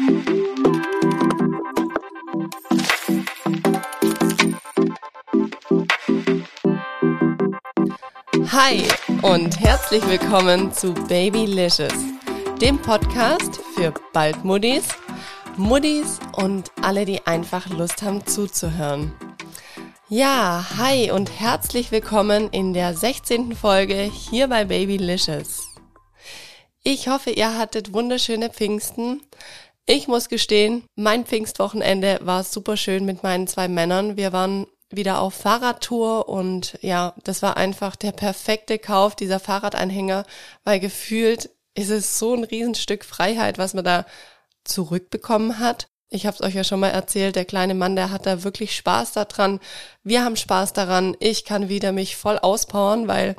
Hi und herzlich willkommen zu Babylicious, dem Podcast für bald Muddis, Muddis und alle, die einfach Lust haben zuzuhören. Ja, hi und herzlich willkommen in der 16. Folge hier bei Babylicious. Ich hoffe, ihr hattet wunderschöne Pfingsten. Ich muss gestehen, mein Pfingstwochenende war super schön mit meinen zwei Männern. Wir waren wieder auf Fahrradtour und ja, das war einfach der perfekte Kauf dieser Fahrradanhänger, weil gefühlt ist es so ein Riesenstück Freiheit, was man da zurückbekommen hat. Ich habe es euch ja schon mal erzählt, der kleine Mann, der hat da wirklich Spaß daran. Wir haben Spaß daran. Ich kann wieder mich voll auspowern, weil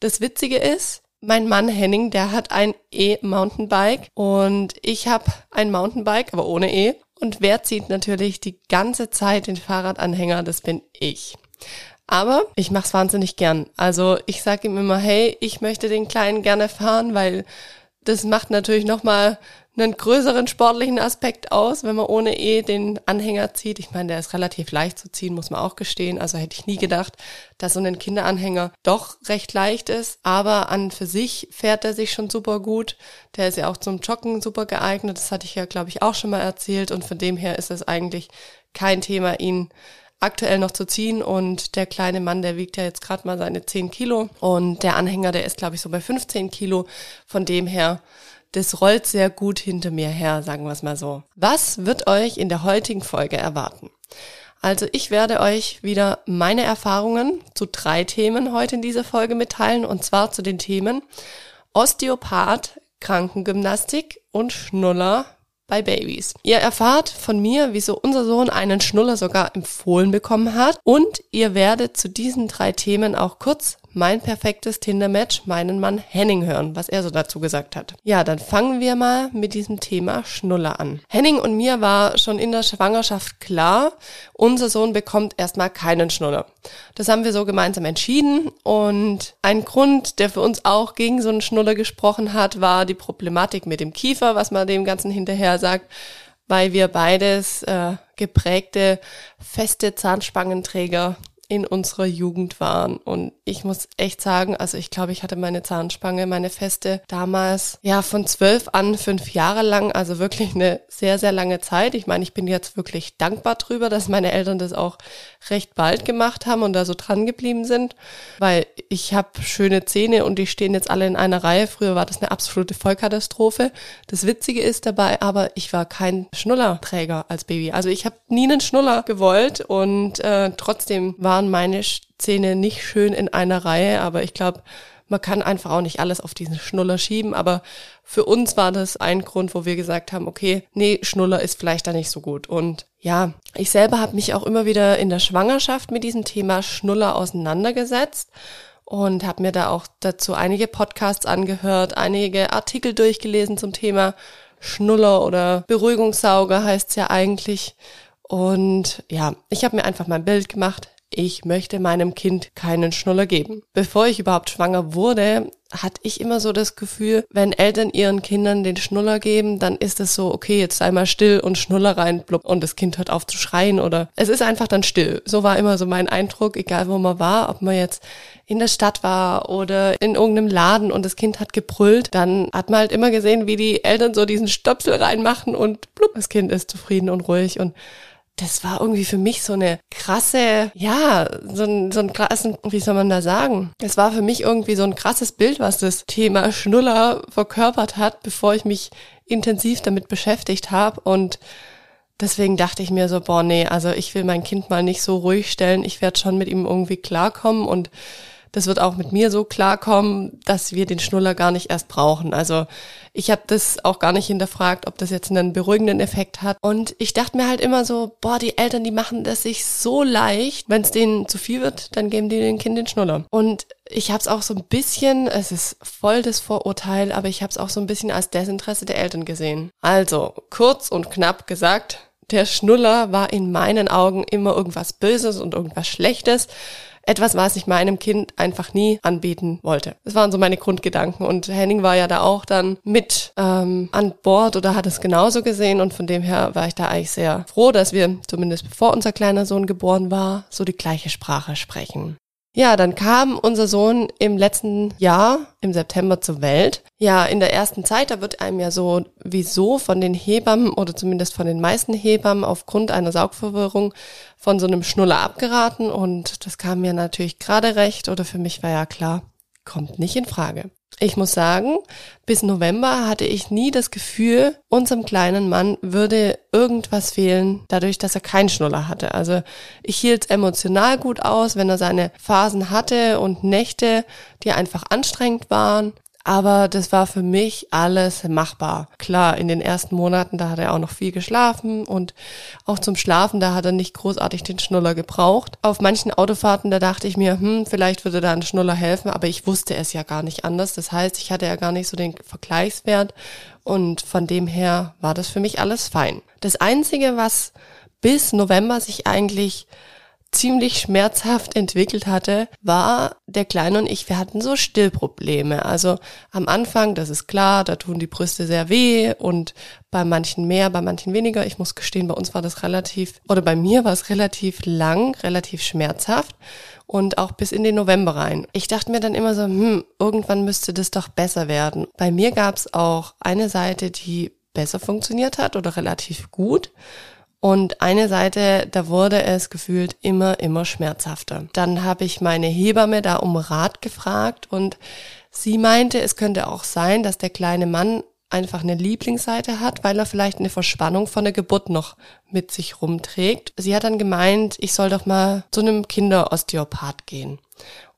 das Witzige ist, mein Mann Henning, der hat ein E-Mountainbike und ich habe ein Mountainbike, aber ohne E. Und wer zieht natürlich die ganze Zeit den Fahrradanhänger? Das bin ich. Aber ich mach's wahnsinnig gern. Also ich sage ihm immer, hey, ich möchte den Kleinen gerne fahren, weil das macht natürlich nochmal einen größeren sportlichen Aspekt aus, wenn man ohne E den Anhänger zieht. Ich meine, der ist relativ leicht zu ziehen, muss man auch gestehen. Also hätte ich nie gedacht, dass so ein Kinderanhänger doch recht leicht ist. Aber an für sich fährt er sich schon super gut. Der ist ja auch zum Joggen super geeignet. Das hatte ich ja, glaube ich, auch schon mal erzählt. Und von dem her ist es eigentlich kein Thema, ihn aktuell noch zu ziehen und der kleine Mann, der wiegt ja jetzt gerade mal seine 10 Kilo und der Anhänger, der ist glaube ich so bei 15 Kilo. Von dem her, das rollt sehr gut hinter mir her, sagen wir es mal so. Was wird euch in der heutigen Folge erwarten? Also ich werde euch wieder meine Erfahrungen zu drei Themen heute in dieser Folge mitteilen und zwar zu den Themen Osteopath, Krankengymnastik und Schnuller bei Babys. Ihr erfahrt von mir, wieso unser Sohn einen Schnuller sogar empfohlen bekommen hat und ihr werdet zu diesen drei Themen auch kurz mein perfektes Tinder-Match, meinen Mann Henning hören, was er so dazu gesagt hat. Ja, dann fangen wir mal mit diesem Thema Schnuller an. Henning und mir war schon in der Schwangerschaft klar, unser Sohn bekommt erstmal keinen Schnuller. Das haben wir so gemeinsam entschieden und ein Grund, der für uns auch gegen so einen Schnuller gesprochen hat, war die Problematik mit dem Kiefer, was man dem Ganzen hinterher sagt weil wir beides äh, geprägte, feste Zahnspangenträger in unserer Jugend waren. Und ich muss echt sagen, also ich glaube, ich hatte meine Zahnspange, meine feste damals, ja, von zwölf an fünf Jahre lang, also wirklich eine sehr, sehr lange Zeit. Ich meine, ich bin jetzt wirklich dankbar drüber, dass meine Eltern das auch recht bald gemacht haben und da so dran geblieben sind, weil ich habe schöne Zähne und die stehen jetzt alle in einer Reihe. Früher war das eine absolute Vollkatastrophe. Das Witzige ist dabei aber, ich war kein Schnullerträger als Baby. Also ich habe nie einen Schnuller gewollt und äh, trotzdem waren waren meine Zähne nicht schön in einer Reihe, aber ich glaube, man kann einfach auch nicht alles auf diesen Schnuller schieben, aber für uns war das ein Grund, wo wir gesagt haben, okay, nee, Schnuller ist vielleicht da nicht so gut. Und ja, ich selber habe mich auch immer wieder in der Schwangerschaft mit diesem Thema Schnuller auseinandergesetzt und habe mir da auch dazu einige Podcasts angehört, einige Artikel durchgelesen zum Thema Schnuller oder Beruhigungssauger heißt es ja eigentlich. Und ja, ich habe mir einfach mein Bild gemacht, ich möchte meinem Kind keinen Schnuller geben. Bevor ich überhaupt schwanger wurde, hatte ich immer so das Gefühl, wenn Eltern ihren Kindern den Schnuller geben, dann ist es so, okay, jetzt sei mal still und Schnuller rein blub, und das Kind hört auf zu schreien oder es ist einfach dann still. So war immer so mein Eindruck, egal wo man war, ob man jetzt in der Stadt war oder in irgendeinem Laden und das Kind hat gebrüllt, dann hat man halt immer gesehen, wie die Eltern so diesen Stöpsel reinmachen und blub, das Kind ist zufrieden und ruhig und das war irgendwie für mich so eine krasse, ja, so ein, so ein krassen, wie soll man da sagen? Es war für mich irgendwie so ein krasses Bild, was das Thema Schnuller verkörpert hat, bevor ich mich intensiv damit beschäftigt habe und deswegen dachte ich mir so, boah, nee, also ich will mein Kind mal nicht so ruhig stellen, ich werde schon mit ihm irgendwie klarkommen und das wird auch mit mir so klarkommen, dass wir den Schnuller gar nicht erst brauchen. Also ich habe das auch gar nicht hinterfragt, ob das jetzt einen beruhigenden Effekt hat. Und ich dachte mir halt immer so, boah, die Eltern, die machen das sich so leicht. Wenn es denen zu viel wird, dann geben die dem Kind den Schnuller. Und ich habe es auch so ein bisschen, es ist voll das Vorurteil, aber ich habe es auch so ein bisschen als Desinteresse der Eltern gesehen. Also kurz und knapp gesagt, der Schnuller war in meinen Augen immer irgendwas Böses und irgendwas Schlechtes. Etwas, was ich meinem Kind einfach nie anbieten wollte. Das waren so meine Grundgedanken und Henning war ja da auch dann mit ähm, an Bord oder hat es genauso gesehen und von dem her war ich da eigentlich sehr froh, dass wir zumindest bevor unser kleiner Sohn geboren war, so die gleiche Sprache sprechen. Ja, dann kam unser Sohn im letzten Jahr, im September zur Welt. Ja, in der ersten Zeit, da wird einem ja so wieso von den Hebammen oder zumindest von den meisten Hebammen aufgrund einer Saugverwirrung von so einem Schnuller abgeraten und das kam mir natürlich gerade recht oder für mich war ja klar, kommt nicht in Frage. Ich muss sagen, bis November hatte ich nie das Gefühl, unserem kleinen Mann würde irgendwas fehlen, dadurch, dass er keinen Schnuller hatte. Also ich hielt emotional gut aus, wenn er seine Phasen hatte und Nächte, die einfach anstrengend waren. Aber das war für mich alles machbar. Klar, in den ersten Monaten, da hat er auch noch viel geschlafen und auch zum Schlafen, da hat er nicht großartig den Schnuller gebraucht. Auf manchen Autofahrten, da dachte ich mir, hm, vielleicht würde da ein Schnuller helfen, aber ich wusste es ja gar nicht anders. Das heißt, ich hatte ja gar nicht so den Vergleichswert und von dem her war das für mich alles fein. Das Einzige, was bis November sich eigentlich ziemlich schmerzhaft entwickelt hatte, war der Kleine und ich, wir hatten so Stillprobleme. Also am Anfang, das ist klar, da tun die Brüste sehr weh und bei manchen mehr, bei manchen weniger. Ich muss gestehen, bei uns war das relativ, oder bei mir war es relativ lang, relativ schmerzhaft und auch bis in den November rein. Ich dachte mir dann immer so, hm, irgendwann müsste das doch besser werden. Bei mir gab es auch eine Seite, die besser funktioniert hat oder relativ gut. Und eine Seite, da wurde es gefühlt immer, immer schmerzhafter. Dann habe ich meine Hebamme da um Rat gefragt und sie meinte, es könnte auch sein, dass der kleine Mann einfach eine Lieblingsseite hat, weil er vielleicht eine Verspannung von der Geburt noch mit sich rumträgt. Sie hat dann gemeint, ich soll doch mal zu einem Kinderosteopath gehen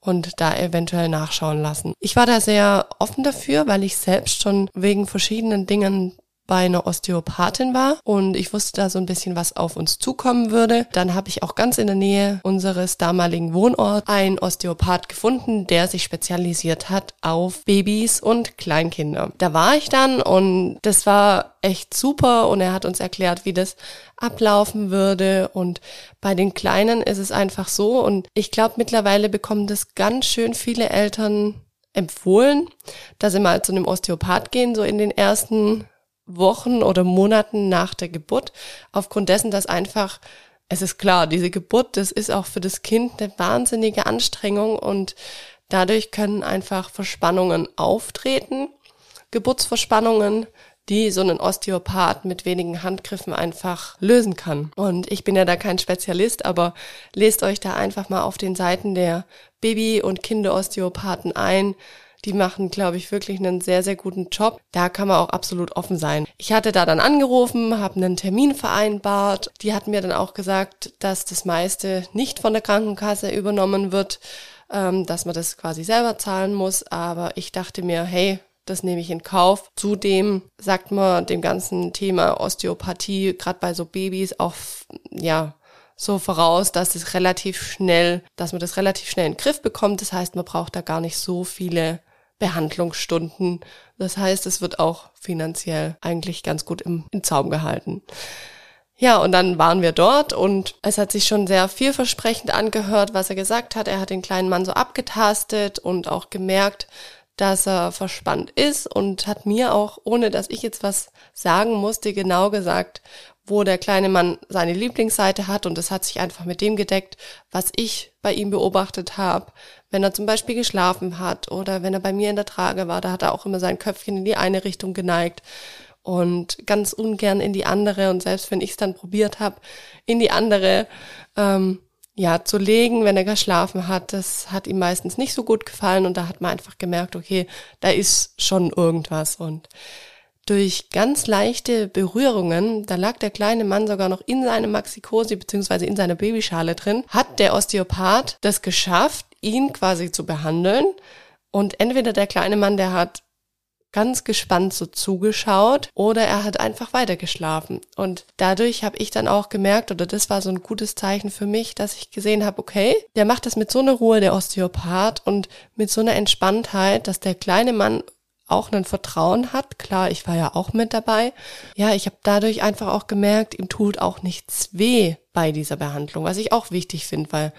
und da eventuell nachschauen lassen. Ich war da sehr offen dafür, weil ich selbst schon wegen verschiedenen Dingen bei einer Osteopathin war und ich wusste da so ein bisschen, was auf uns zukommen würde. Dann habe ich auch ganz in der Nähe unseres damaligen Wohnorts einen Osteopath gefunden, der sich spezialisiert hat auf Babys und Kleinkinder. Da war ich dann und das war echt super und er hat uns erklärt, wie das ablaufen würde und bei den Kleinen ist es einfach so und ich glaube mittlerweile bekommen das ganz schön viele Eltern empfohlen, dass sie mal zu einem Osteopath gehen, so in den ersten Wochen oder Monaten nach der Geburt, aufgrund dessen, dass einfach, es ist klar, diese Geburt, das ist auch für das Kind eine wahnsinnige Anstrengung und dadurch können einfach Verspannungen auftreten, Geburtsverspannungen, die so ein Osteopath mit wenigen Handgriffen einfach lösen kann. Und ich bin ja da kein Spezialist, aber lest euch da einfach mal auf den Seiten der Baby- und Kinderosteopathen ein. Die machen, glaube ich, wirklich einen sehr, sehr guten Job. Da kann man auch absolut offen sein. Ich hatte da dann angerufen, habe einen Termin vereinbart. Die hatten mir dann auch gesagt, dass das meiste nicht von der Krankenkasse übernommen wird, ähm, dass man das quasi selber zahlen muss. Aber ich dachte mir, hey, das nehme ich in Kauf. Zudem sagt man dem ganzen Thema Osteopathie, gerade bei so Babys, auch, ja, so voraus, dass es relativ schnell, dass man das relativ schnell in den Griff bekommt. Das heißt, man braucht da gar nicht so viele Behandlungsstunden. Das heißt, es wird auch finanziell eigentlich ganz gut im, im Zaum gehalten. Ja, und dann waren wir dort und es hat sich schon sehr vielversprechend angehört, was er gesagt hat. Er hat den kleinen Mann so abgetastet und auch gemerkt, dass er verspannt ist und hat mir auch, ohne dass ich jetzt was sagen musste, genau gesagt, wo der kleine Mann seine Lieblingsseite hat und es hat sich einfach mit dem gedeckt, was ich bei ihm beobachtet habe. Wenn er zum Beispiel geschlafen hat oder wenn er bei mir in der Trage war, da hat er auch immer sein Köpfchen in die eine Richtung geneigt und ganz ungern in die andere. Und selbst wenn ich es dann probiert habe, in die andere ähm, ja zu legen, wenn er geschlafen hat, das hat ihm meistens nicht so gut gefallen. Und da hat man einfach gemerkt, okay, da ist schon irgendwas. Und durch ganz leichte Berührungen, da lag der kleine Mann sogar noch in seinem Maxikosi beziehungsweise in seiner Babyschale drin, hat der Osteopath das geschafft, ihn quasi zu behandeln. Und entweder der kleine Mann, der hat ganz gespannt so zugeschaut oder er hat einfach weitergeschlafen. Und dadurch habe ich dann auch gemerkt, oder das war so ein gutes Zeichen für mich, dass ich gesehen habe, okay, der macht das mit so einer Ruhe, der Osteopath, und mit so einer Entspanntheit, dass der kleine Mann auch ein Vertrauen hat. Klar, ich war ja auch mit dabei. Ja, ich habe dadurch einfach auch gemerkt, ihm tut auch nichts weh bei dieser Behandlung, was ich auch wichtig finde, weil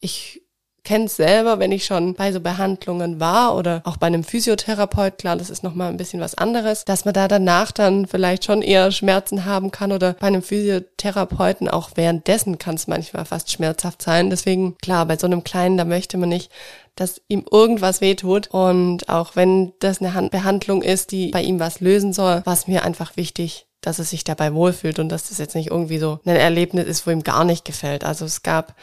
ich kenne es selber, wenn ich schon bei so Behandlungen war oder auch bei einem Physiotherapeut, klar, das ist nochmal ein bisschen was anderes, dass man da danach dann vielleicht schon eher Schmerzen haben kann oder bei einem Physiotherapeuten auch währenddessen kann es manchmal fast schmerzhaft sein. Deswegen, klar, bei so einem Kleinen, da möchte man nicht, dass ihm irgendwas wehtut. Und auch wenn das eine Behandlung ist, die bei ihm was lösen soll, war es mir einfach wichtig, dass er sich dabei wohlfühlt und dass das jetzt nicht irgendwie so ein Erlebnis ist, wo ihm gar nicht gefällt. Also es gab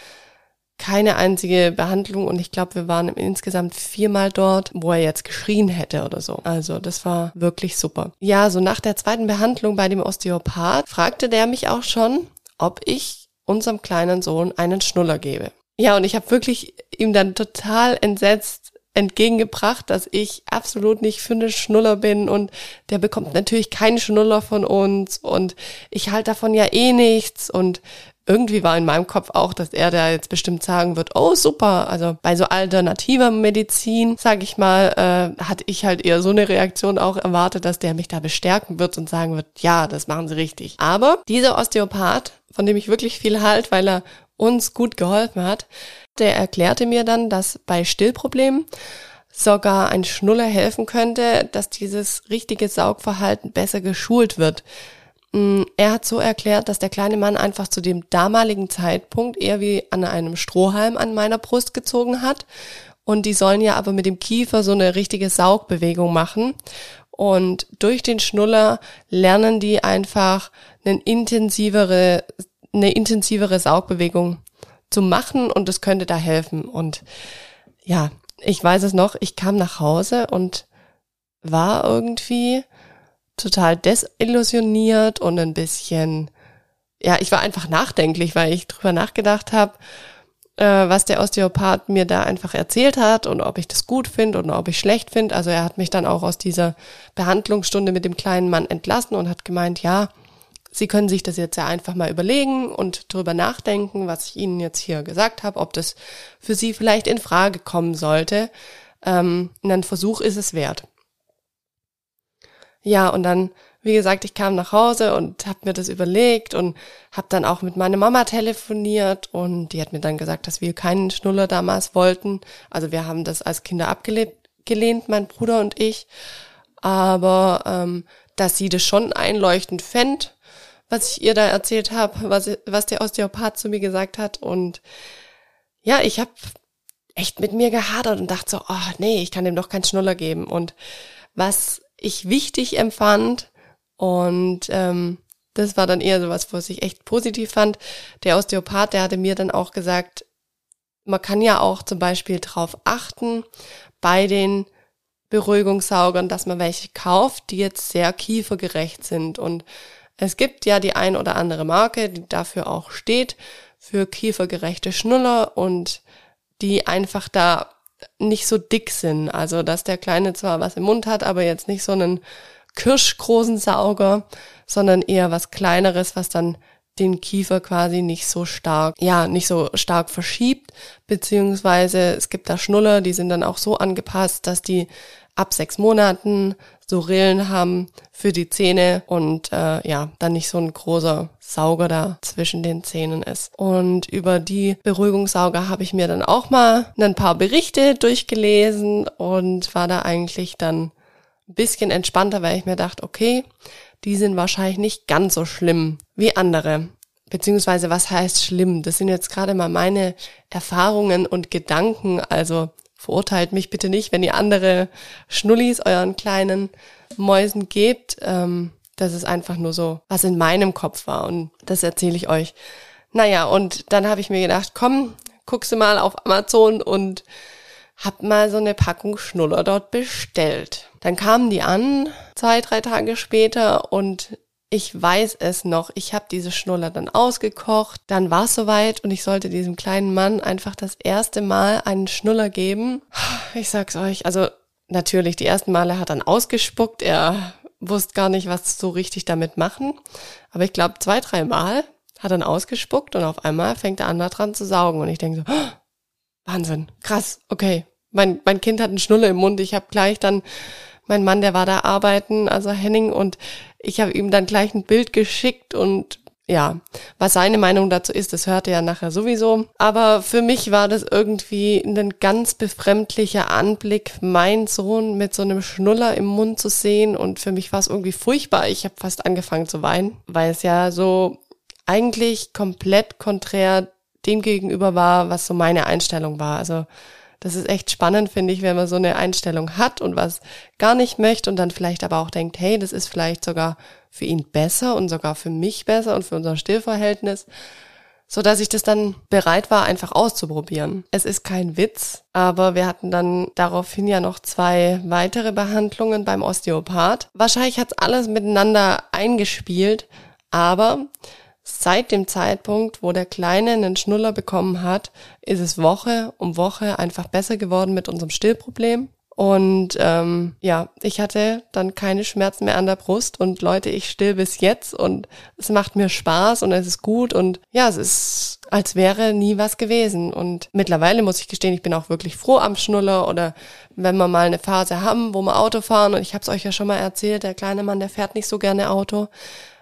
keine einzige Behandlung und ich glaube, wir waren insgesamt viermal dort, wo er jetzt geschrien hätte oder so. Also das war wirklich super. Ja, so nach der zweiten Behandlung bei dem Osteopath fragte der mich auch schon, ob ich unserem kleinen Sohn einen Schnuller gebe. Ja, und ich habe wirklich ihm dann total entsetzt entgegengebracht, dass ich absolut nicht für eine Schnuller bin und der bekommt natürlich keinen Schnuller von uns und ich halte davon ja eh nichts und irgendwie war in meinem Kopf auch, dass er da jetzt bestimmt sagen wird, oh super, also bei so alternativer Medizin, sag ich mal, äh, hatte ich halt eher so eine Reaktion auch erwartet, dass der mich da bestärken wird und sagen wird, ja, das machen sie richtig. Aber dieser Osteopath, von dem ich wirklich viel halt, weil er uns gut geholfen hat, der erklärte mir dann, dass bei Stillproblemen sogar ein Schnuller helfen könnte, dass dieses richtige Saugverhalten besser geschult wird. Mm, er hat so erklärt, dass der kleine Mann einfach zu dem damaligen Zeitpunkt eher wie an einem Strohhalm an meiner Brust gezogen hat. Und die sollen ja aber mit dem Kiefer so eine richtige Saugbewegung machen. Und durch den Schnuller lernen die einfach eine intensivere, eine intensivere Saugbewegung zu machen und das könnte da helfen. Und ja, ich weiß es noch, ich kam nach Hause und war irgendwie total desillusioniert und ein bisschen, ja, ich war einfach nachdenklich, weil ich drüber nachgedacht habe, äh, was der Osteopath mir da einfach erzählt hat und ob ich das gut finde und ob ich schlecht finde. Also er hat mich dann auch aus dieser Behandlungsstunde mit dem kleinen Mann entlassen und hat gemeint, ja, Sie können sich das jetzt ja einfach mal überlegen und drüber nachdenken, was ich Ihnen jetzt hier gesagt habe, ob das für Sie vielleicht in Frage kommen sollte. Ähm, ein Versuch ist es wert. Ja, und dann, wie gesagt, ich kam nach Hause und habe mir das überlegt und habe dann auch mit meiner Mama telefoniert und die hat mir dann gesagt, dass wir keinen Schnuller damals wollten. Also wir haben das als Kinder abgelehnt, mein Bruder und ich. Aber ähm, dass sie das schon einleuchtend fände, was ich ihr da erzählt habe, was, was der Osteopath zu mir gesagt hat. Und ja, ich habe echt mit mir gehadert und dachte so, oh nee, ich kann dem doch keinen Schnuller geben. Und was ich wichtig empfand. Und ähm, das war dann eher so was, was ich echt positiv fand. Der Osteopath, der hatte mir dann auch gesagt, man kann ja auch zum Beispiel darauf achten bei den Beruhigungssaugern, dass man welche kauft, die jetzt sehr kiefergerecht sind. Und es gibt ja die ein oder andere Marke, die dafür auch steht, für kiefergerechte Schnuller und die einfach da nicht so dick sind. Also, dass der Kleine zwar was im Mund hat, aber jetzt nicht so einen kirschgroßen Sauger, sondern eher was kleineres, was dann den Kiefer quasi nicht so stark, ja, nicht so stark verschiebt, beziehungsweise es gibt da Schnuller, die sind dann auch so angepasst, dass die ab sechs Monaten so Rillen haben für die Zähne und äh, ja, dann nicht so ein großer Sauger da zwischen den Zähnen ist. Und über die Beruhigungssauger habe ich mir dann auch mal ein paar Berichte durchgelesen und war da eigentlich dann ein bisschen entspannter, weil ich mir dachte, okay, die sind wahrscheinlich nicht ganz so schlimm wie andere. Beziehungsweise was heißt schlimm? Das sind jetzt gerade mal meine Erfahrungen und Gedanken. Also verurteilt mich bitte nicht, wenn ihr andere Schnullis euren kleinen Mäusen gebt. Ähm, das ist einfach nur so, was in meinem Kopf war und das erzähle ich euch. Naja, und dann habe ich mir gedacht, komm, guckst du mal auf Amazon und hab mal so eine Packung Schnuller dort bestellt. Dann kamen die an, zwei, drei Tage später und ich weiß es noch. Ich habe diese Schnuller dann ausgekocht. Dann war es soweit und ich sollte diesem kleinen Mann einfach das erste Mal einen Schnuller geben. Ich sag's euch, also natürlich, die ersten Male hat er dann ausgespuckt. Er wusste gar nicht, was so richtig damit machen. Aber ich glaube, zwei, drei Mal hat er dann ausgespuckt und auf einmal fängt er an, da dran zu saugen. Und ich denke so, oh, Wahnsinn, krass, okay. Mein, mein Kind hat einen Schnuller im Mund. Ich habe gleich dann mein Mann, der war da arbeiten, also Henning, und ich habe ihm dann gleich ein Bild geschickt und ja, was seine Meinung dazu ist, das hört ihr ja nachher sowieso. Aber für mich war das irgendwie ein ganz befremdlicher Anblick, meinen Sohn mit so einem Schnuller im Mund zu sehen. Und für mich war es irgendwie furchtbar. Ich habe fast angefangen zu weinen, weil es ja so eigentlich komplett konträr dem gegenüber war, was so meine Einstellung war. Also das ist echt spannend, finde ich, wenn man so eine Einstellung hat und was gar nicht möchte und dann vielleicht aber auch denkt, hey, das ist vielleicht sogar für ihn besser und sogar für mich besser und für unser Stillverhältnis, so dass ich das dann bereit war, einfach auszuprobieren. Es ist kein Witz, aber wir hatten dann daraufhin ja noch zwei weitere Behandlungen beim Osteopath. Wahrscheinlich hat's alles miteinander eingespielt, aber Seit dem Zeitpunkt, wo der Kleine einen Schnuller bekommen hat, ist es Woche um Woche einfach besser geworden mit unserem Stillproblem. Und ähm, ja, ich hatte dann keine Schmerzen mehr an der Brust. Und Leute, ich still bis jetzt. Und es macht mir Spaß und es ist gut. Und ja, es ist, als wäre nie was gewesen. Und mittlerweile muss ich gestehen, ich bin auch wirklich froh am Schnuller. Oder wenn wir mal eine Phase haben, wo wir Auto fahren. Und ich habe es euch ja schon mal erzählt, der kleine Mann, der fährt nicht so gerne Auto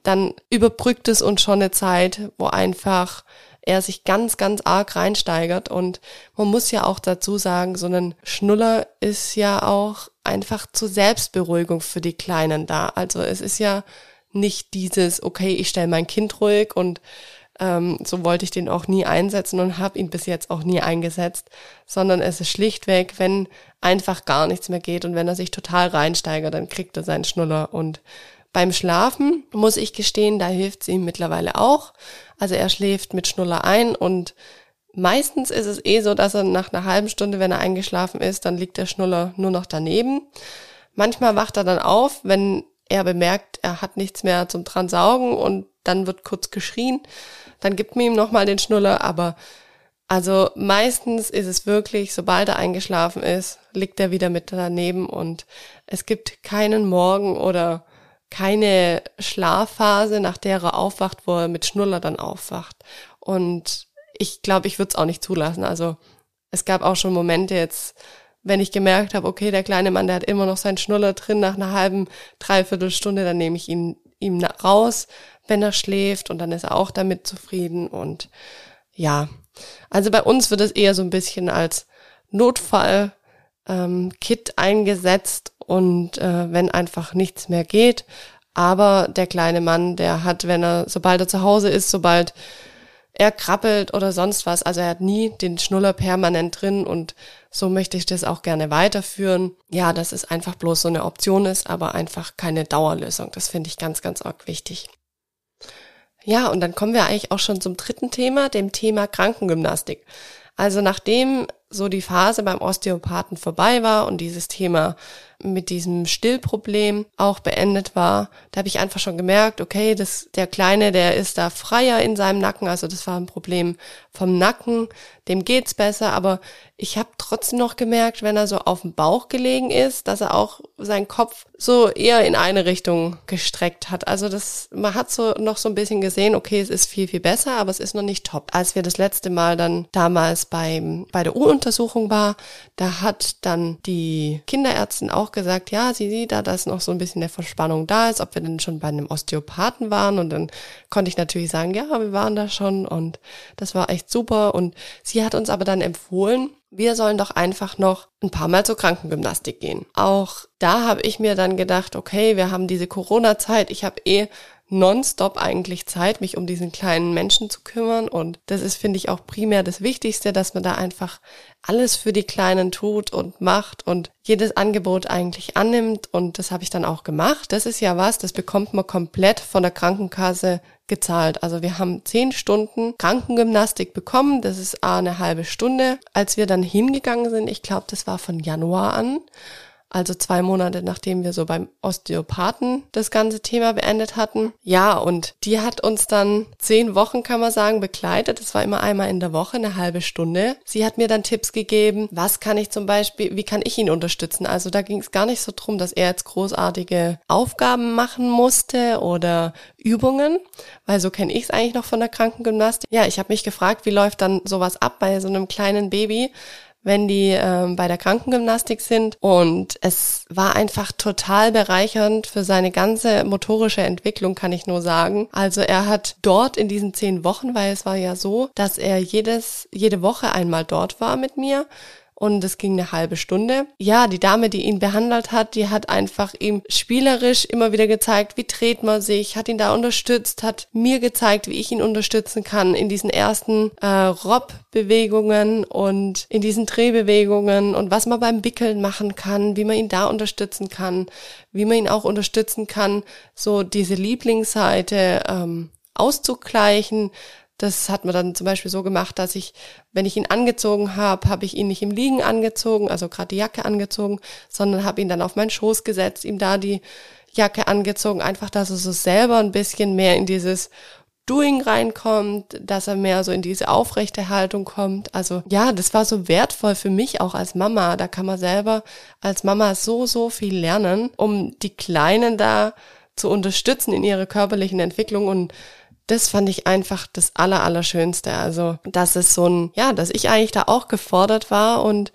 dann überbrückt es uns schon eine Zeit, wo einfach er sich ganz, ganz arg reinsteigert. Und man muss ja auch dazu sagen, so ein Schnuller ist ja auch einfach zur Selbstberuhigung für die Kleinen da. Also es ist ja nicht dieses, okay, ich stelle mein Kind ruhig und ähm, so wollte ich den auch nie einsetzen und habe ihn bis jetzt auch nie eingesetzt, sondern es ist schlichtweg, wenn einfach gar nichts mehr geht und wenn er sich total reinsteigert, dann kriegt er seinen Schnuller und beim Schlafen muss ich gestehen, da hilft es ihm mittlerweile auch. Also er schläft mit Schnuller ein und meistens ist es eh so, dass er nach einer halben Stunde, wenn er eingeschlafen ist, dann liegt der Schnuller nur noch daneben. Manchmal wacht er dann auf, wenn er bemerkt, er hat nichts mehr zum dran saugen und dann wird kurz geschrien. Dann gibt man ihm nochmal den Schnuller, aber also meistens ist es wirklich, sobald er eingeschlafen ist, liegt er wieder mit daneben und es gibt keinen Morgen oder keine Schlafphase, nach der er aufwacht, wo er mit Schnuller dann aufwacht. Und ich glaube, ich würde es auch nicht zulassen. Also es gab auch schon Momente jetzt, wenn ich gemerkt habe, okay, der kleine Mann, der hat immer noch seinen Schnuller drin, nach einer halben, dreiviertel Stunde, dann nehme ich ihn ihm raus, wenn er schläft und dann ist er auch damit zufrieden und ja, also bei uns wird es eher so ein bisschen als Notfall ähm, eingesetzt und äh, wenn einfach nichts mehr geht. Aber der kleine Mann, der hat, wenn er, sobald er zu Hause ist, sobald er krabbelt oder sonst was, also er hat nie den Schnuller permanent drin und so möchte ich das auch gerne weiterführen. Ja, dass es einfach bloß so eine Option ist, aber einfach keine Dauerlösung. Das finde ich ganz, ganz arg wichtig. Ja, und dann kommen wir eigentlich auch schon zum dritten Thema, dem Thema Krankengymnastik. Also nachdem so die Phase beim Osteopathen vorbei war und dieses Thema mit diesem Stillproblem auch beendet war, da habe ich einfach schon gemerkt, okay, das, der Kleine, der ist da freier in seinem Nacken, also das war ein Problem vom Nacken, dem geht's besser, aber ich habe trotzdem noch gemerkt, wenn er so auf dem Bauch gelegen ist, dass er auch seinen Kopf so eher in eine Richtung gestreckt hat. Also das, man hat so noch so ein bisschen gesehen, okay, es ist viel, viel besser, aber es ist noch nicht top. Als wir das letzte Mal dann damals beim, bei der U-Untersuchung war, da hat dann die Kinderärztin auch gesagt, ja, sie sieht da, dass noch so ein bisschen der Verspannung da ist, ob wir denn schon bei einem Osteopathen waren und dann konnte ich natürlich sagen, ja, wir waren da schon und das war echt super und sie hat uns aber dann empfohlen, wir sollen doch einfach noch ein paar Mal zur Krankengymnastik gehen. Auch da habe ich mir dann gedacht, okay, wir haben diese Corona-Zeit, ich habe eh nonstop eigentlich Zeit, mich um diesen kleinen Menschen zu kümmern. Und das ist, finde ich, auch primär das Wichtigste, dass man da einfach alles für die Kleinen tut und macht und jedes Angebot eigentlich annimmt. Und das habe ich dann auch gemacht. Das ist ja was, das bekommt man komplett von der Krankenkasse gezahlt. Also wir haben zehn Stunden Krankengymnastik bekommen. Das ist eine halbe Stunde. Als wir dann hingegangen sind, ich glaube, das war von Januar an, also zwei Monate nachdem wir so beim Osteopathen das ganze Thema beendet hatten. Ja, und die hat uns dann zehn Wochen, kann man sagen, begleitet. Das war immer einmal in der Woche, eine halbe Stunde. Sie hat mir dann Tipps gegeben, was kann ich zum Beispiel, wie kann ich ihn unterstützen? Also da ging es gar nicht so drum, dass er jetzt großartige Aufgaben machen musste oder Übungen, weil so kenne ich es eigentlich noch von der Krankengymnastik. Ja, ich habe mich gefragt, wie läuft dann sowas ab bei so einem kleinen Baby? Wenn die ähm, bei der Krankengymnastik sind. Und es war einfach total bereichernd für seine ganze motorische Entwicklung, kann ich nur sagen. Also er hat dort in diesen zehn Wochen, weil es war ja so, dass er jedes, jede Woche einmal dort war mit mir und es ging eine halbe Stunde. Ja, die Dame, die ihn behandelt hat, die hat einfach ihm spielerisch immer wieder gezeigt, wie dreht man sich, hat ihn da unterstützt, hat mir gezeigt, wie ich ihn unterstützen kann in diesen ersten äh, Rob-Bewegungen und in diesen Drehbewegungen und was man beim Wickeln machen kann, wie man ihn da unterstützen kann, wie man ihn auch unterstützen kann, so diese Lieblingsseite ähm, auszugleichen, das hat man dann zum Beispiel so gemacht, dass ich, wenn ich ihn angezogen habe, habe ich ihn nicht im Liegen angezogen, also gerade die Jacke angezogen, sondern habe ihn dann auf meinen Schoß gesetzt, ihm da die Jacke angezogen, einfach, dass er so selber ein bisschen mehr in dieses Doing reinkommt, dass er mehr so in diese aufrechte Haltung kommt. Also ja, das war so wertvoll für mich auch als Mama. Da kann man selber als Mama so, so viel lernen, um die Kleinen da zu unterstützen in ihrer körperlichen Entwicklung und das fand ich einfach das aller, Allerschönste. Also, dass es so ein, ja, dass ich eigentlich da auch gefordert war und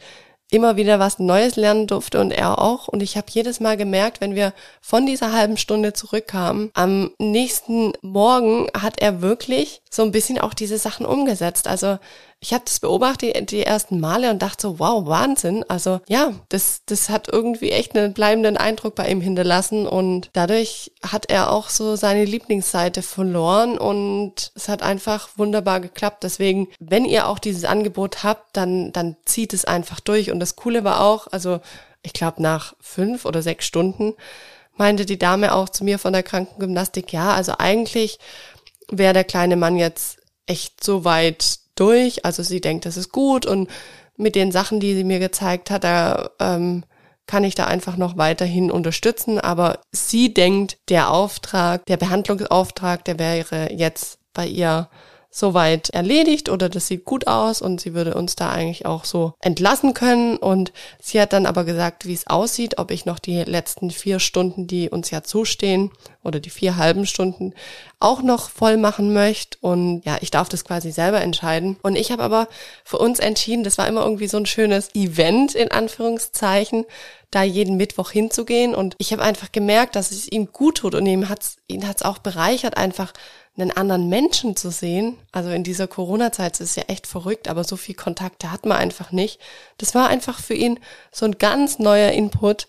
immer wieder was Neues lernen durfte und er auch. Und ich habe jedes Mal gemerkt, wenn wir von dieser halben Stunde zurückkamen, am nächsten Morgen hat er wirklich so ein bisschen auch diese Sachen umgesetzt. Also ich habe das beobachtet die ersten Male und dachte so, wow, Wahnsinn. Also ja, das, das hat irgendwie echt einen bleibenden Eindruck bei ihm hinterlassen und dadurch hat er auch so seine Lieblingsseite verloren und es hat einfach wunderbar geklappt. Deswegen, wenn ihr auch dieses Angebot habt, dann, dann zieht es einfach durch. Und das Coole war auch, also ich glaube nach fünf oder sechs Stunden meinte die Dame auch zu mir von der Krankengymnastik, ja, also eigentlich wäre der kleine Mann jetzt echt so weit durch. Also sie denkt, das ist gut und mit den Sachen, die sie mir gezeigt hat, da ähm, kann ich da einfach noch weiterhin unterstützen. Aber sie denkt, der Auftrag, der Behandlungsauftrag, der wäre jetzt bei ihr soweit erledigt oder das sieht gut aus und sie würde uns da eigentlich auch so entlassen können. Und sie hat dann aber gesagt, wie es aussieht, ob ich noch die letzten vier Stunden, die uns ja zustehen oder die vier halben Stunden auch noch voll machen möchte. Und ja, ich darf das quasi selber entscheiden. Und ich habe aber für uns entschieden, das war immer irgendwie so ein schönes Event in Anführungszeichen, da jeden Mittwoch hinzugehen. Und ich habe einfach gemerkt, dass es ihm gut tut und ihm hat's, ihn hat's auch bereichert, einfach einen anderen Menschen zu sehen, also in dieser Corona-Zeit ist es ja echt verrückt, aber so viel Kontakte hat man einfach nicht. Das war einfach für ihn so ein ganz neuer Input.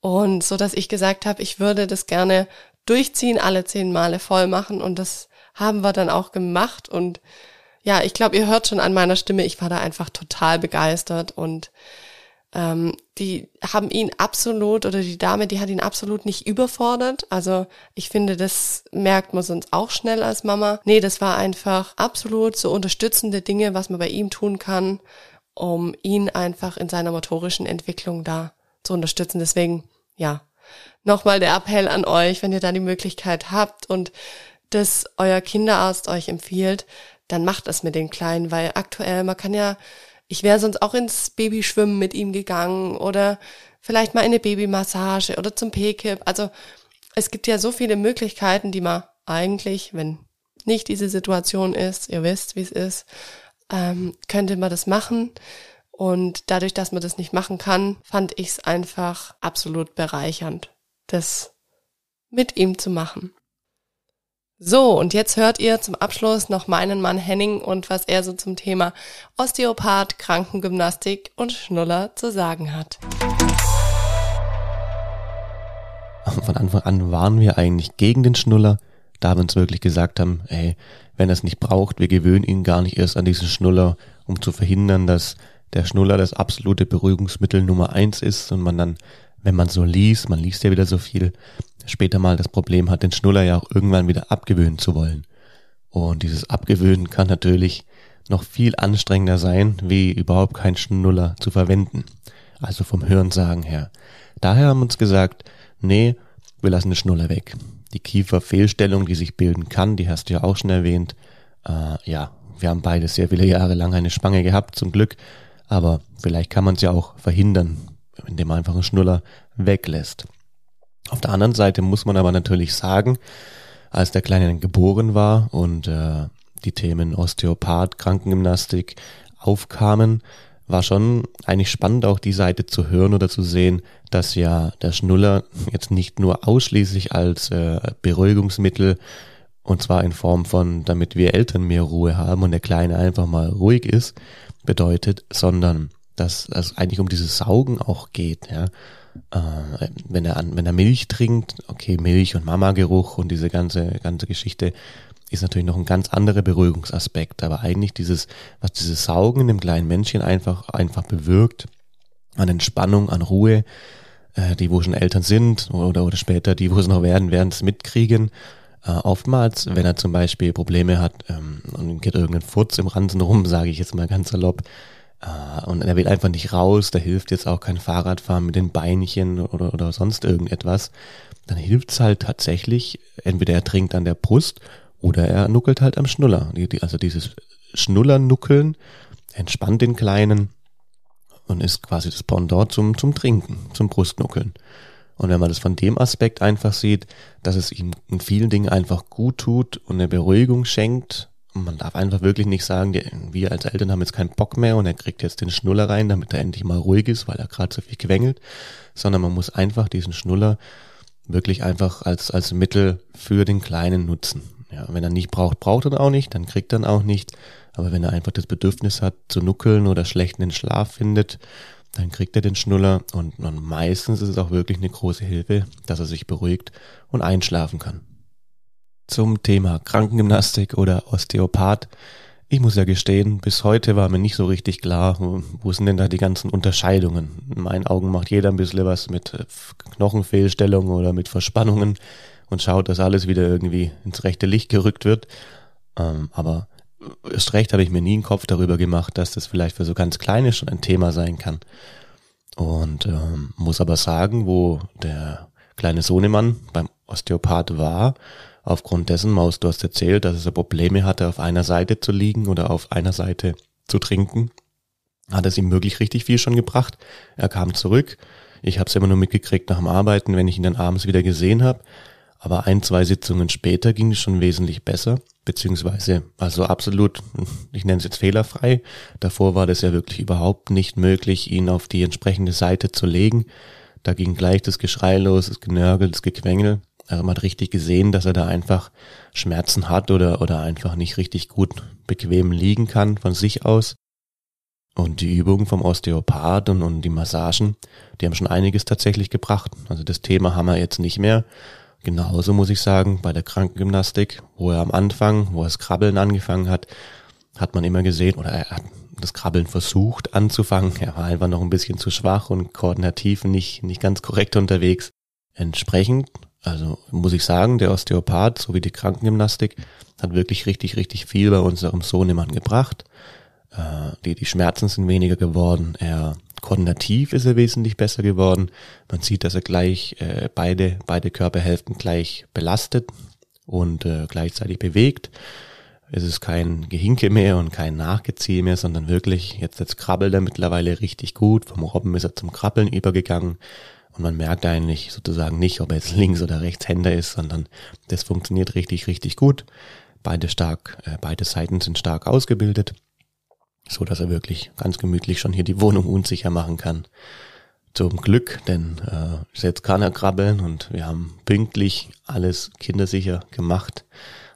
Und so, dass ich gesagt habe, ich würde das gerne durchziehen, alle zehn Male voll machen. Und das haben wir dann auch gemacht. Und ja, ich glaube, ihr hört schon an meiner Stimme, ich war da einfach total begeistert. Und ähm, die haben ihn absolut oder die Dame, die hat ihn absolut nicht überfordert. Also ich finde, das merkt man sonst auch schnell als Mama. Nee, das war einfach absolut so unterstützende Dinge, was man bei ihm tun kann, um ihn einfach in seiner motorischen Entwicklung da zu unterstützen. Deswegen, ja, nochmal der Appell an euch, wenn ihr da die Möglichkeit habt und das euer Kinderarzt euch empfiehlt, dann macht das mit den Kleinen, weil aktuell, man kann ja ich wäre sonst auch ins Babyschwimmen mit ihm gegangen oder vielleicht mal in eine Babymassage oder zum P-Kip. Also es gibt ja so viele Möglichkeiten, die man eigentlich, wenn nicht diese Situation ist, ihr wisst, wie es ist, ähm, könnte man das machen. Und dadurch, dass man das nicht machen kann, fand ich es einfach absolut bereichernd, das mit ihm zu machen. So, und jetzt hört ihr zum Abschluss noch meinen Mann Henning und was er so zum Thema Osteopath, Krankengymnastik und Schnuller zu sagen hat. Von Anfang an waren wir eigentlich gegen den Schnuller, da wir uns wirklich gesagt haben, ey, wenn er es nicht braucht, wir gewöhnen ihn gar nicht erst an diesen Schnuller, um zu verhindern, dass der Schnuller das absolute Beruhigungsmittel Nummer eins ist und man dann, wenn man so liest, man liest ja wieder so viel, später mal das Problem hat, den Schnuller ja auch irgendwann wieder abgewöhnen zu wollen. Und dieses Abgewöhnen kann natürlich noch viel anstrengender sein, wie überhaupt kein Schnuller zu verwenden. Also vom Hörensagen her. Daher haben uns gesagt, nee, wir lassen den Schnuller weg. Die Kieferfehlstellung, die sich bilden kann, die hast du ja auch schon erwähnt. Äh, ja, wir haben beide sehr viele Jahre lang eine Spange gehabt, zum Glück. Aber vielleicht kann man es ja auch verhindern, indem man einfach einen Schnuller weglässt. Auf der anderen Seite muss man aber natürlich sagen, als der Kleine geboren war und äh, die Themen Osteopath, Krankengymnastik aufkamen, war schon eigentlich spannend, auch die Seite zu hören oder zu sehen, dass ja der Schnuller jetzt nicht nur ausschließlich als äh, Beruhigungsmittel und zwar in Form von, damit wir Eltern mehr Ruhe haben und der Kleine einfach mal ruhig ist, bedeutet, sondern dass es eigentlich um dieses Saugen auch geht, ja. Äh, wenn er an, wenn er Milch trinkt, okay, Milch und Mama-Geruch und diese ganze, ganze Geschichte ist natürlich noch ein ganz anderer Beruhigungsaspekt, aber eigentlich dieses, was dieses Saugen in dem kleinen Männchen einfach, einfach bewirkt, an Entspannung, an Ruhe, äh, die wo schon Eltern sind oder, oder später die, wo es noch werden, werden es mitkriegen. Äh, oftmals, wenn er zum Beispiel Probleme hat ähm, und geht irgendein Furz im Ransen rum, sage ich jetzt mal ganz salopp, und er will einfach nicht raus, da hilft jetzt auch kein Fahrradfahren mit den Beinchen oder, oder sonst irgendetwas, dann hilft's halt tatsächlich, entweder er trinkt an der Brust oder er nuckelt halt am Schnuller. Also dieses Schnullernuckeln entspannt den Kleinen und ist quasi das Pendant zum, zum Trinken, zum Brustnuckeln. Und wenn man das von dem Aspekt einfach sieht, dass es ihm in vielen Dingen einfach gut tut und eine Beruhigung schenkt, man darf einfach wirklich nicht sagen, wir als Eltern haben jetzt keinen Bock mehr und er kriegt jetzt den Schnuller rein, damit er endlich mal ruhig ist, weil er gerade so viel quengelt, sondern man muss einfach diesen Schnuller wirklich einfach als, als Mittel für den Kleinen nutzen. Ja, wenn er nicht braucht, braucht er auch nicht, dann kriegt er auch nicht. Aber wenn er einfach das Bedürfnis hat zu nuckeln oder schlechten den Schlaf findet, dann kriegt er den Schnuller und, und meistens ist es auch wirklich eine große Hilfe, dass er sich beruhigt und einschlafen kann. Zum Thema Krankengymnastik oder Osteopath. Ich muss ja gestehen, bis heute war mir nicht so richtig klar, wo sind denn da die ganzen Unterscheidungen. In meinen Augen macht jeder ein bisschen was mit Knochenfehlstellungen oder mit Verspannungen und schaut, dass alles wieder irgendwie ins rechte Licht gerückt wird. Ähm, aber erst recht habe ich mir nie einen Kopf darüber gemacht, dass das vielleicht für so ganz Kleine schon ein Thema sein kann. Und ähm, muss aber sagen, wo der kleine Sohnemann beim Osteopath war, aufgrund dessen, Maus, du hast erzählt, dass er Probleme hatte, auf einer Seite zu liegen oder auf einer Seite zu trinken, hat es ihm wirklich richtig viel schon gebracht. Er kam zurück. Ich habe es immer nur mitgekriegt nach dem Arbeiten, wenn ich ihn dann abends wieder gesehen habe. Aber ein, zwei Sitzungen später ging es schon wesentlich besser, beziehungsweise also absolut, ich nenne es jetzt fehlerfrei. Davor war das ja wirklich überhaupt nicht möglich, ihn auf die entsprechende Seite zu legen. Da ging gleich das Geschrei los, das Genörgel, das Gequengel. Also hat richtig gesehen, dass er da einfach Schmerzen hat oder, oder einfach nicht richtig gut bequem liegen kann von sich aus. Und die Übungen vom Osteopath und, und die Massagen, die haben schon einiges tatsächlich gebracht. Also das Thema haben wir jetzt nicht mehr. Genauso muss ich sagen, bei der Krankengymnastik, wo er am Anfang, wo er das Krabbeln angefangen hat, hat man immer gesehen, oder er hat das Krabbeln versucht anzufangen. Er war einfach noch ein bisschen zu schwach und koordinativ nicht, nicht ganz korrekt unterwegs. Entsprechend, also muss ich sagen, der Osteopath sowie die Krankengymnastik hat wirklich richtig, richtig viel bei unserem Sohnemann gebracht. Äh, die, die Schmerzen sind weniger geworden. Er koordinativ ist er wesentlich besser geworden. Man sieht, dass er gleich äh, beide, beide Körperhälften gleich belastet und äh, gleichzeitig bewegt. Es ist kein Gehinke mehr und kein Nachgeziehe mehr, sondern wirklich, jetzt, jetzt krabbelt er mittlerweile richtig gut. Vom Robben ist er zum Krabbeln übergegangen. Und man merkt eigentlich sozusagen nicht, ob er jetzt links oder rechtshänder ist, sondern das funktioniert richtig, richtig gut. Beide stark, äh, beide Seiten sind stark ausgebildet so dass er wirklich ganz gemütlich schon hier die Wohnung unsicher machen kann. Zum Glück, denn äh, jetzt kann er krabbeln und wir haben pünktlich alles kindersicher gemacht.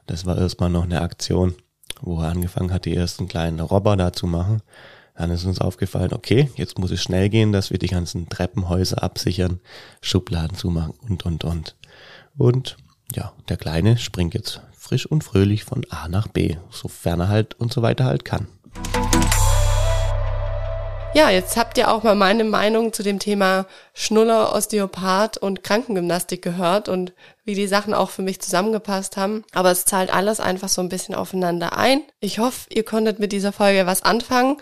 Das war erstmal noch eine Aktion, wo er angefangen hat, die ersten kleinen Robber da zu machen. Dann ist uns aufgefallen, okay, jetzt muss es schnell gehen, dass wir die ganzen Treppenhäuser absichern, Schubladen zumachen und, und, und. Und ja, der Kleine springt jetzt frisch und fröhlich von A nach B, sofern er halt und so weiter halt kann. Ja, jetzt habt ihr auch mal meine Meinung zu dem Thema Schnuller, Osteopath und Krankengymnastik gehört und wie die Sachen auch für mich zusammengepasst haben. Aber es zahlt alles einfach so ein bisschen aufeinander ein. Ich hoffe, ihr konntet mit dieser Folge was anfangen.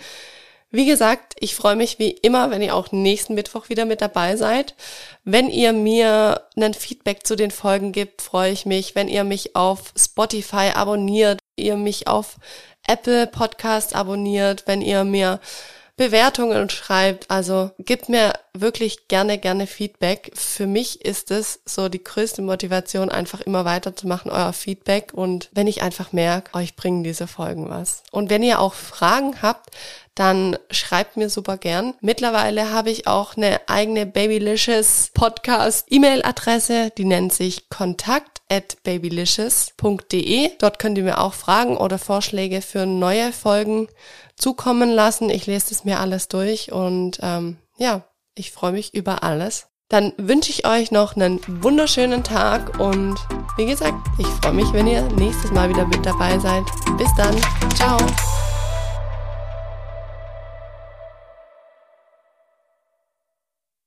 Wie gesagt, ich freue mich wie immer, wenn ihr auch nächsten Mittwoch wieder mit dabei seid. Wenn ihr mir ein Feedback zu den Folgen gibt, freue ich mich. Wenn ihr mich auf Spotify abonniert, ihr mich auf Apple Podcast abonniert, wenn ihr mir Bewertungen schreibt. Also gebt mir wirklich gerne, gerne Feedback. Für mich ist es so die größte Motivation, einfach immer weiterzumachen, euer Feedback. Und wenn ich einfach merke, euch bringen diese Folgen was. Und wenn ihr auch Fragen habt, dann schreibt mir super gern. Mittlerweile habe ich auch eine eigene Babylicious Podcast E-Mail-Adresse, die nennt sich kontakt at babylicious.de. Dort könnt ihr mir auch Fragen oder Vorschläge für neue Folgen zukommen lassen. Ich lese es mir alles durch und ähm, ja, ich freue mich über alles. Dann wünsche ich euch noch einen wunderschönen Tag und wie gesagt, ich freue mich, wenn ihr nächstes Mal wieder mit dabei seid. Bis dann. Ciao.